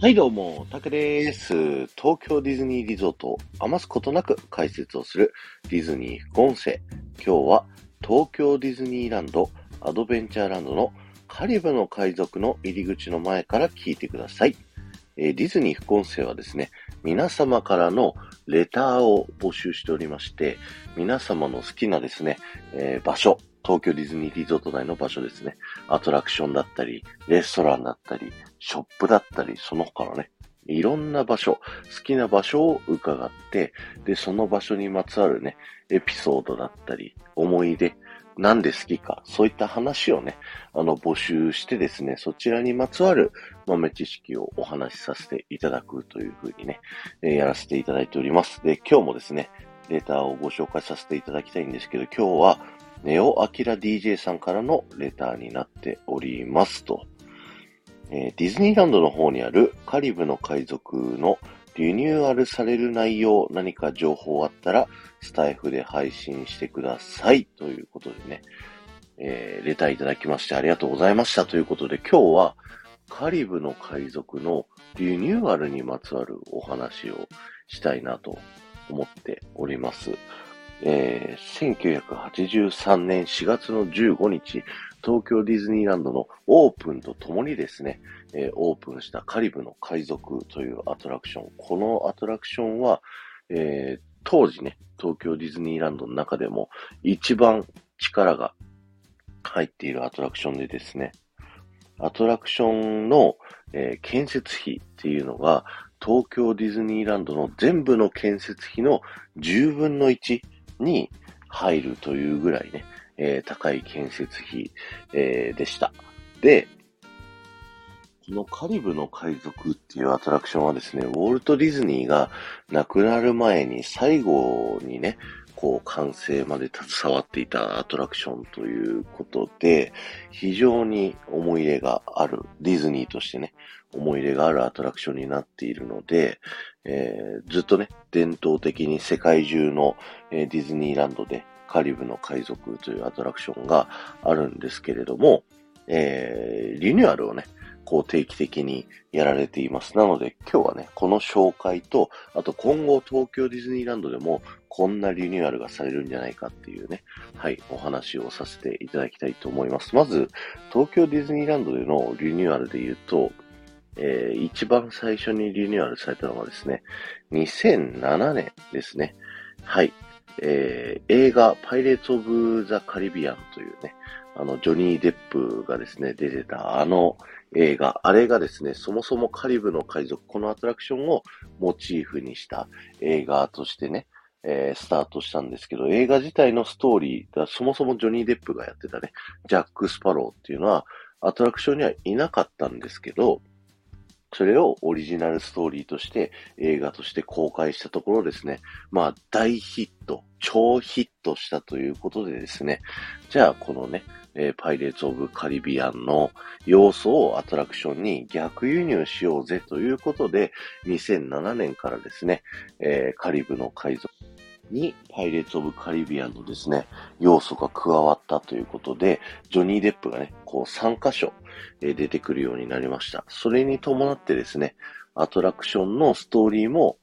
はい、どうも、タクです。東京ディズニーリゾートを余すことなく解説をするディズニー副音声。今日は東京ディズニーランドアドベンチャーランドのカリブの海賊の入り口の前から聞いてください。えーディズニー副音声はですね、皆様からのレターを募集しておりまして、皆様の好きなですね、えー場所、東京ディズニーリゾート内の場所ですね、アトラクションだったり、レストランだったり、ショップだったり、その他のね、いろんな場所、好きな場所を伺って、で、その場所にまつわるね、エピソードだったり、思い出、なんで好きか、そういった話をね、あの、募集してですね、そちらにまつわる豆知識をお話しさせていただくというふうにね、えーやらせていただいております。で、今日もですね、レタをご紹介させていただきたいんですけど、今日は、ネオアキラ DJ さんからのレターになっておりますと。えーディズニーランドの方にあるカリブの海賊のリニューアルされる内容、何か情報あったら、スタイフで配信してください。ということでね、えーレターいただきましてありがとうございました。ということで、今日はカリブの海賊のリニューアルにまつわるお話をしたいなと思っております。えー1983年4月の15日、東京ディズニーランドのオープンとともにですね、えーオープンしたカリブの海賊というアトラクション。このアトラクションは、えー当時ね、東京ディズニーランドの中でも一番力が入っているアトラクションでですね、アトラクションの、えー建設費っていうのが、東京ディズニーランドの全部の建設費の10分の1に入るというぐらいね、えー高い建設費、えーでした。で、このカリブの海賊っていうアトラクションはですね、ウォルト・ディズニーが亡くなる前に最後にね、こう完成まで携わっていたアトラクションということで、非常に思い入れがある、ディズニーとしてね、思い入れがあるアトラクションになっているので、えーずっとね、伝統的に世界中の、えーディズニーランドでカリブの海賊というアトラクションがあるんですけれども、えーリニューアルをね、こう定期的にやられています。なので今日はね、この紹介と、あと今後東京ディズニーランドでもこんなリニューアルがされるんじゃないかっていうね、はい、お話をさせていただきたいと思います。まず、東京ディズニーランドでのリニューアルで言うと、えー一番最初にリニューアルされたのがですね、2007年ですね。はい。えー映画、パイレーツ・オブ・ザ・カリビアンというね、あの、ジョニー・デップがですね、出てたあの映画、あれがですね、そもそもカリブの海賊、このアトラクションをモチーフにした映画としてね、えースタートしたんですけど、映画自体のストーリーがそもそもジョニー・デップがやってたね、ジャック・スパローっていうのは、アトラクションにはいなかったんですけど、それをオリジナルストーリーとして映画として公開したところですね、まあ大ヒット、超ヒットしたということでですね、じゃあこのね、えーパイレーツ・オブ・カリビアンの要素をアトラクションに逆輸入しようぜということで、2007年からですね、えーカリブの海賊にパイレーツ・オブ・カリビアンのですね、要素が加わったということで、ジョニー・デップがね、こう3箇所、え出てくるようになりました。それに伴ってですね、アトラクションのストーリーも、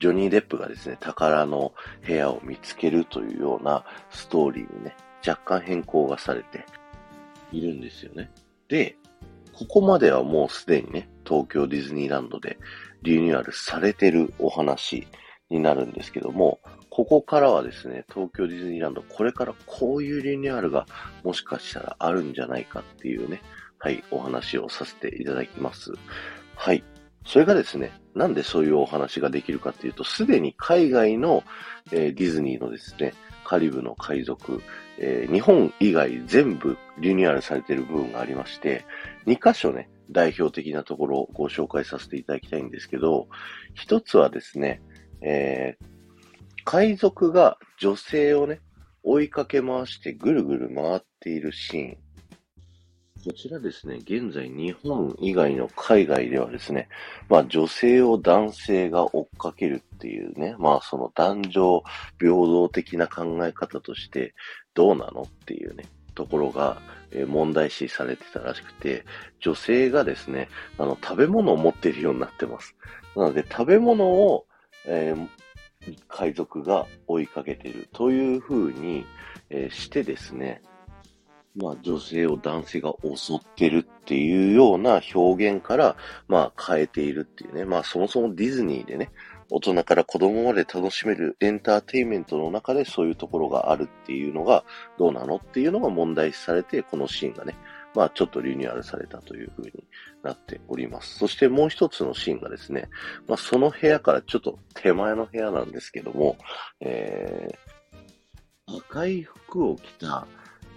ジョニー・デップがですね、宝の部屋を見つけるというようなストーリーにね、若干変更がされているんですよね。で、ここまではもうすでにね、東京ディズニーランドでリニューアルされてるお話になるんですけども、ここからはですね、東京ディズニーランド、これからこういうリニューアルがもしかしたらあるんじゃないかっていうね、はい、お話をさせていただきます。はい。それがですね、なんでそういうお話ができるかっていうと、すでに海外の、えーディズニーのですね、カリブの海賊、えー日本以外全部リニューアルされている部分がありまして、2箇所ね、代表的なところをご紹介させていただきたいんですけど、一つはですね、えー海賊が女性をね、追いかけ回してぐるぐる回っているシーン。こちらですね、現在日本以外の海外ではですね、まあ女性を男性が追っかけるっていうね、まあその男女平等的な考え方としてどうなのっていうね、ところが問題視されてたらしくて、女性がですね、あの、食べ物を持っているようになってます。なので、食べ物を、えー、海賊が追いかけてるという風に、えー、してですね、まあ女性を男性が襲ってるっていうような表現から、まあ変えているっていうね。まあそもそもディズニーでね、大人から子供まで楽しめるエンターテインメントの中でそういうところがあるっていうのがどうなのっていうのが問題視されて、このシーンがね、まあちょっとリニューアルされたという風になっております。そしてもう一つのシーンがですね、まあその部屋からちょっと手前の部屋なんですけども、えー、赤い服を着た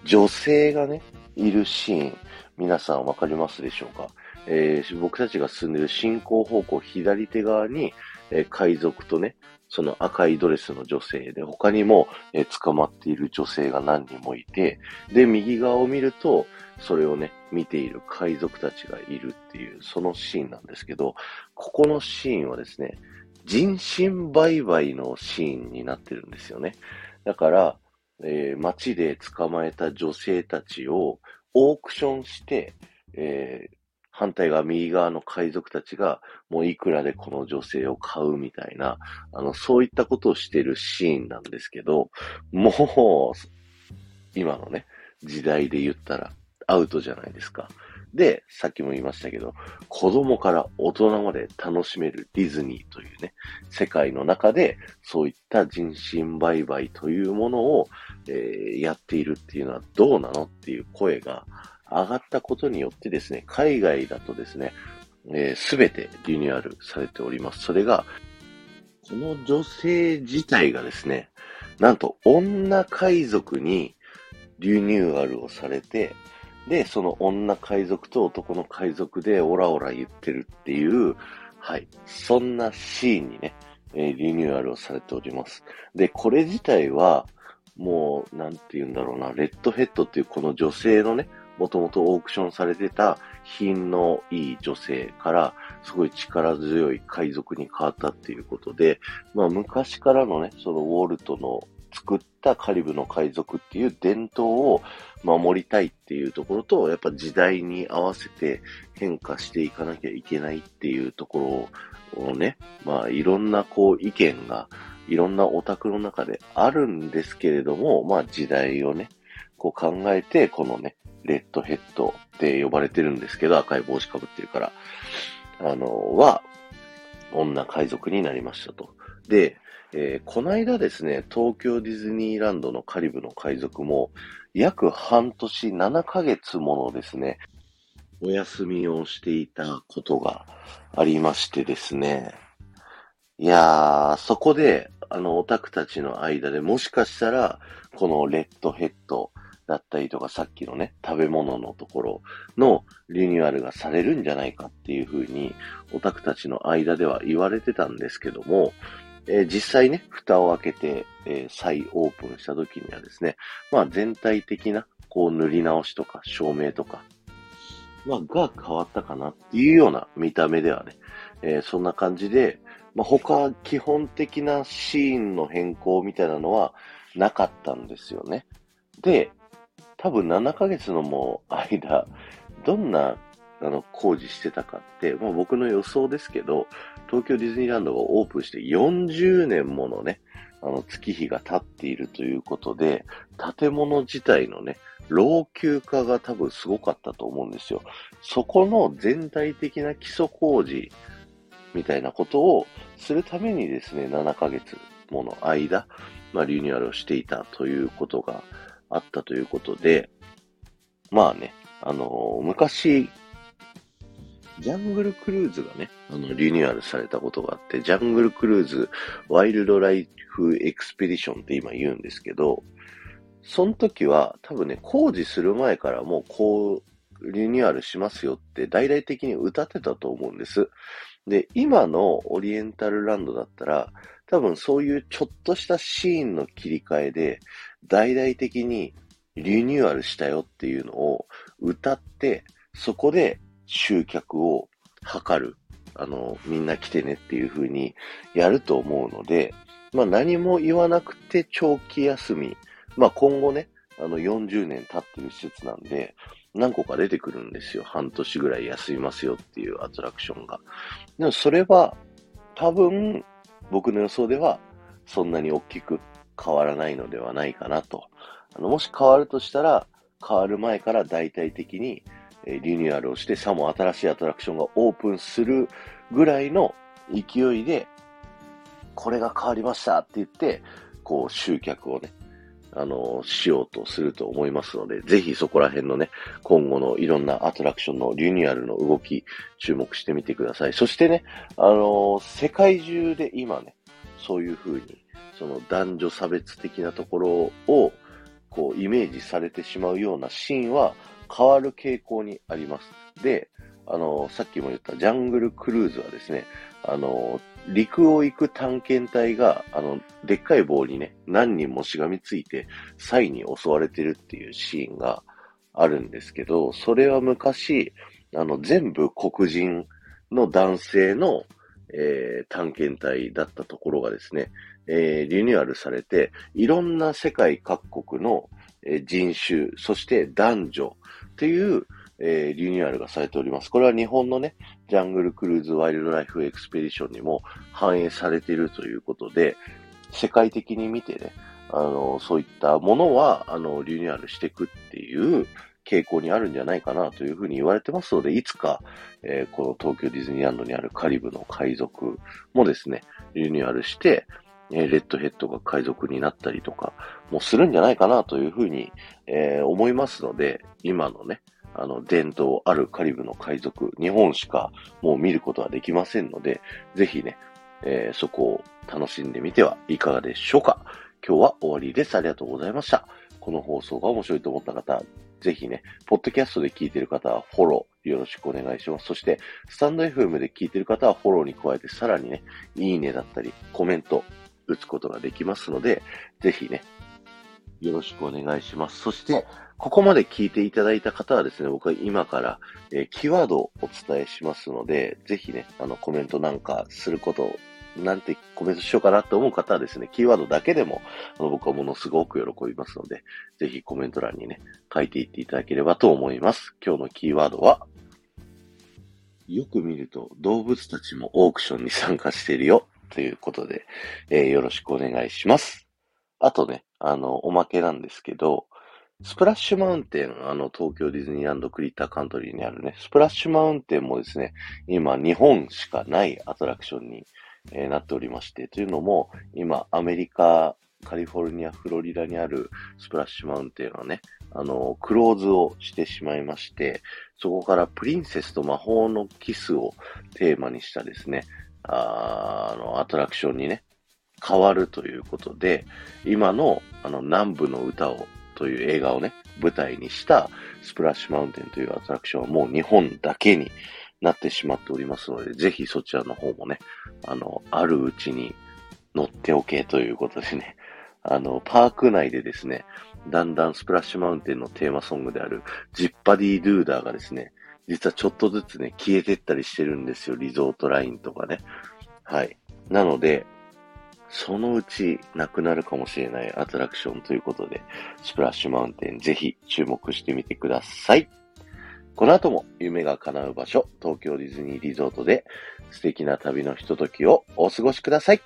女性がね、いるシーン、皆さんわかりますでしょうか？えー、僕たちが進んでる進行方向左手側に、えー、海賊とね、その赤いドレスの女性で、他にも、え、捕まっている女性が何人もいて、で、右側を見ると、それをね、見ている海賊たちがいるっていう、そのシーンなんですけど、ここのシーンはですね、人身売買のシーンになってるんですよね。だから、えー、街で捕まえた女性たちをオークションして、えー、反対側、右側の海賊たちが、もういくらでこの女性を買うみたいな、あの、そういったことをしてるシーンなんですけど、もう、今のね、時代で言ったら、アウトじゃないですか。で、さっきも言いましたけど、子供から大人まで楽しめるディズニーというね、世界の中で、そういった人身売買というものを、えー、やっているっていうのはどうなのっていう声が、上がったことによってですね、海外だとですね、す、えー、べ、てリニューアルされております。それが、この女性自体がですね、なんと女海賊にリニューアルをされて、で、その女海賊と男の海賊でオラオラ言ってるっていう、はい、そんなシーンにね、えー、リニューアルをされております。で、これ自体は、もう、なんて言うんだろうな、レッドヘッドっていうこの女性のね、もともとオークションされてた品のいい女性から、すごい力強い海賊に変わったっていうことで、まあ昔からのね、そのウォルトの作ったカリブの海賊っていう伝統を守りたいっていうところと、やっぱ時代に合わせて変化していかなきゃいけないっていうところをね、まあいろんなこう意見がいろんなオタクの中であるんですけれども、まあ時代をね、こう考えて、このね、レッドヘッドって呼ばれてるんですけど、赤い帽子かぶってるから、あの、は、女海賊になりましたと。で、えー、この間ですね、東京ディズニーランドのカリブの海賊も、約半年7ヶ月ものですね、お休みをしていたことがありましてですね、いやー、そこで、あの、オタクたちの間でもしかしたら、このレッドヘッド、だったりとか、さっきのね、食べ物のところのリニューアルがされるんじゃないかっていうふうに、オタクたちの間では言われてたんですけども、えー、実際ね、蓋を開けて、えー、再オープンした時にはですね、まあ全体的な、こう塗り直しとか照明とか、まあが変わったかなっていうような見た目ではね、えー、そんな感じで、まあ他基本的なシーンの変更みたいなのはなかったんですよね。で、多分7ヶ月のもう間、どんなあの工事してたかって、まあ、僕の予想ですけど、東京ディズニーランドがオープンして40年ものね、あの月日が経っているということで、建物自体のね、老朽化が多分すごかったと思うんですよ。そこの全体的な基礎工事みたいなことをするためにですね、7ヶ月もの間、まあ、リニューアルをしていたということがあったということで、まあね、あのー、昔、ジャングルクルーズがね、あの、リニューアルされたことがあって、ジャングルクルーズ、ワイルドライフエクスペディションって今言うんですけど、その時は多分ね、工事する前からもうこう、リニューアルしますよって大々的に歌ってたと思うんです。で、今のオリエンタルランドだったら、多分そういうちょっとしたシーンの切り替えで、大々的にリニューアルしたよっていうのを歌って、そこで集客を図る。あの、みんな来てねっていう風にやると思うので、まあ何も言わなくて長期休み。まあ今後ね、あの、40年経ってる施設なんで、何個か出てくるんですよ。半年ぐらい休みますよっていうアトラクションが。でもそれは、多分、僕の予想では、そんなに大きく変わらないのではないかなと。あの、もし変わるとしたら、変わる前から大体的に、リニューアルをして、さも新しいアトラクションがオープンするぐらいの勢いで、これが変わりましたって言って、こう集客をね、あの、しようとすると思いますので、ぜひそこら辺のね、今後のいろんなアトラクションのリニューアルの動き、注目してみてください。そしてね、あの、世界中で今ね、そういう風に、その男女差別的なところを、こう、イメージされてしまうようなシーンは変わる傾向にあります。で、あの、さっきも言ったジャングルクルーズはですね、あの、陸を行く探検隊が、あの、でっかい棒にね、何人もしがみついて、サイに襲われてるっていうシーンがあるんですけど、それは昔、あの、全部黒人の男性の、えー、探検隊だったところがですね、えー、リニューアルされて、いろんな世界各国の、えー、人種、そして男女っていう、えー、リニューアルがされております。これは日本のね、ジャングルクルーズワイルドライフエクスペディションにも反映されているということで、世界的に見てね、あの、そういったものは、あの、リニューアルしていくっていう傾向にあるんじゃないかなというふうに言われてますので、いつか、えー、この東京ディズニーランドにあるカリブの海賊もですね、リニューアルして、えー、レッドヘッドが海賊になったりとかもするんじゃないかなというふうに、えー、思いますので、今のね、あの、伝統あるカリブの海賊、日本しかもう見ることはできませんので、ぜひね、えー、そこを楽しんでみてはいかがでしょうか。今日は終わりです。ありがとうございました。この放送が面白いと思った方、ぜひね、ポッドキャストで聞いてる方はフォローよろしくお願いします。そして、スタンド FM で聞いてる方はフォローに加えて、さらにね、いいねだったり、コメント、打つことができますので、ぜひね、よろしくお願いします。そして、ここまで聞いていただいた方はですね、僕は今から、えー、キーワードをお伝えしますので、ぜひね、あの、コメントなんかすることなんてコメントしようかなと思う方はですね、キーワードだけでも、あの僕はものすごく喜びますので、ぜひコメント欄にね、書いていっていただければと思います。今日のキーワードは、よく見ると動物たちもオークションに参加してるよということで、えー、よろしくお願いします。あとね、あの、おまけなんですけど、スプラッシュマウンテン、あの、東京ディズニーランドクリッターカントリーにあるね、スプラッシュマウンテンもですね、今、日本しかないアトラクションに、えー、なっておりまして、というのも、今、アメリカ、カリフォルニア、フロリダにあるスプラッシュマウンテンはね、あの、クローズをしてしまいまして、そこからプリンセスと魔法のキスをテーマにしたですね、あの、アトラクションにね、変わるということで、今の、あの、南部の歌を、という映画をね、舞台にしたスプラッシュマウンテンというアトラクションはもう日本だけになってしまっておりますので、ぜひそちらの方もね、あの、あるうちに乗っておけということでね、あの、パーク内でですね、だんだんスプラッシュマウンテンのテーマソングであるジッパディドゥーダーがですね、実はちょっとずつね、消えてったりしてるんですよ。リゾートラインとかね。はい。なので、そのうちなくなるかもしれないアトラクションということで、スプラッシュマウンテンぜひ注目してみてください。この後も夢が叶う場所、東京ディズニーリゾートで素敵な旅のひとときをお過ごしください。